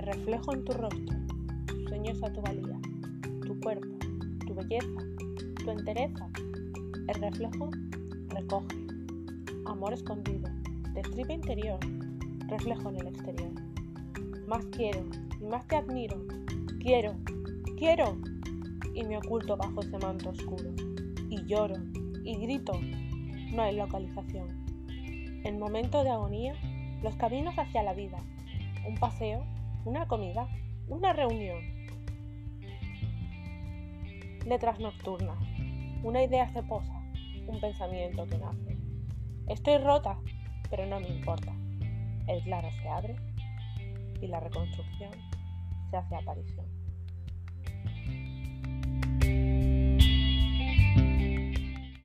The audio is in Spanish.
reflejo en tu rostro, sueños a tu valía, tu cuerpo, tu belleza, tu entereza. El reflejo recoge, amor escondido, destripa interior, reflejo en el exterior. Más quiero y más te admiro, quiero, quiero, y me oculto bajo ese manto oscuro, y lloro, y grito, no hay localización. En momento de agonía, los caminos hacia la vida, un paseo, una comida, una reunión. Letras nocturnas, una idea se posa, un pensamiento que nace. Estoy rota, pero no me importa. El claro se abre y la reconstrucción se hace aparición.